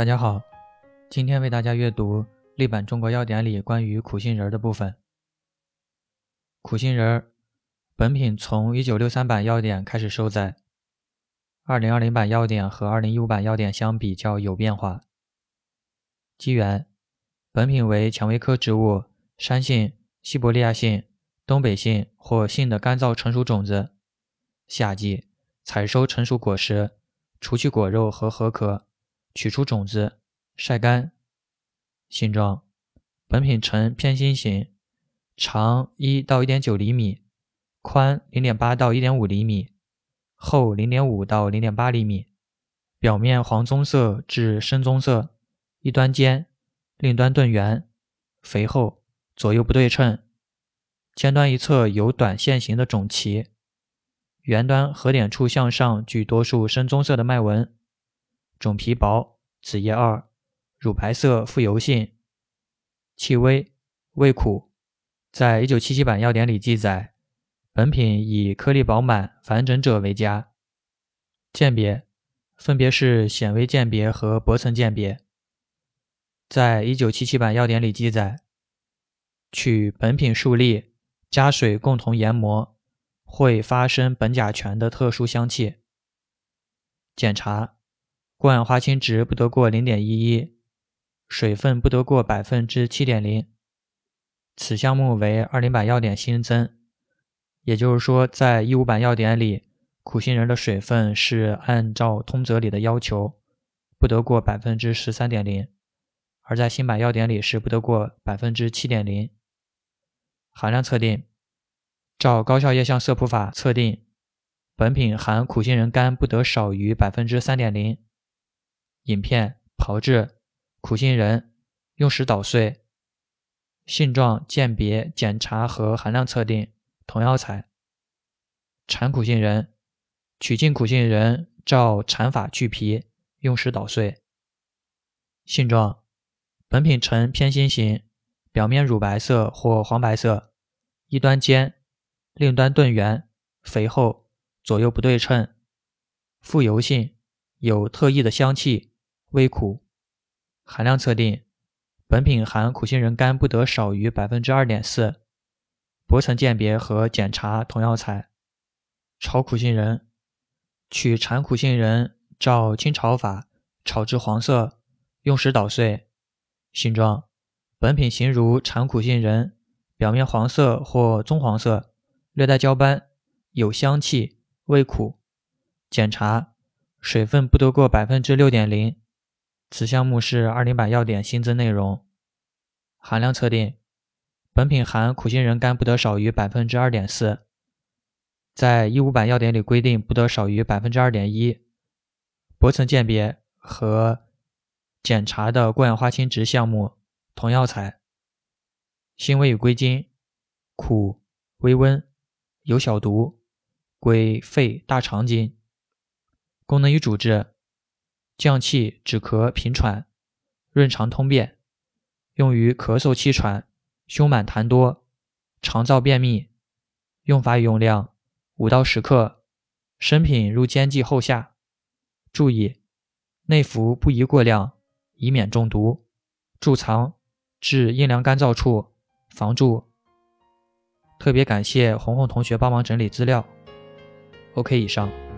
大家好，今天为大家阅读立版中国药典里关于苦杏仁的部分。苦杏仁本品从1963版药典开始收载，2020版药典和2015版药典相比较有变化。机缘：本品为蔷薇科植物山杏、西伯利亚杏、东北杏或杏的干燥成熟种子，夏季采收成熟果实，除去果肉和核壳。取出种子，晒干。形状：本品呈偏心形，长一到一点九厘米，宽零点八到一点五厘米，厚零点五到零点八厘米。表面黄棕色至深棕色，一端尖，另一端钝圆，肥厚，左右不对称。尖端一侧有短线形的种脐，圆端核点处向上具多数深棕色的脉纹。种皮薄，子叶二，乳白色，富油性，气微，味苦。在一九七七版药典里记载，本品以颗粒饱满、繁整者为佳。鉴别分别是显微鉴别和薄层鉴别。在一九七七版药典里记载，取本品数粒，加水共同研磨，会发生苯甲醛的特殊香气。检查。过氧化氢值不得过零点一一，水分不得过百分之七点零。此项目为二零版要点新增，也就是说，在一五版要点里，苦杏仁的水分是按照通则里的要求，不得过百分之十三点零，而在新版要点里是不得过百分之七点零。含量测定，照高效液相色谱法测定，本品含苦杏仁苷不得少于百分之三点零。饮片炮制苦杏仁，用时捣碎。性状鉴别检查和含量测定同药材。产苦杏仁，取净苦杏仁，照产法去皮，用时捣碎。性状，本品呈偏心形，表面乳白色或黄白色，一端尖，另一端钝圆，肥厚，左右不对称，富油性，有特异的香气。微苦，含量测定，本品含苦杏仁苷不得少于百分之二点四。薄层鉴别和检查同药材。炒苦杏仁，取产苦杏仁，照清炒法炒至黄色，用时捣碎。形状，本品形如产苦杏仁，表面黄色或棕黄色，略带焦斑，有香气，微苦。检查，水分不得过百分之六点零。此项目是二零版要点新增内容。含量测定，本品含苦杏仁苷不得少于百分之二点四，在一五版药典里规定不得少于百分之二点一。薄层鉴别和检查的过氧化氢值项目同药材。性味与归经：苦，微温，有小毒，归肺、大肠经。功能与主治。降气、止咳、平喘、润肠通便，用于咳嗽气喘、胸满痰多、肠燥便秘。用法与用量：五到十克，生品入煎剂后下。注意：内服不宜过量，以免中毒。贮藏至阴凉干燥处，防蛀。特别感谢红红同学帮忙整理资料。OK，以上。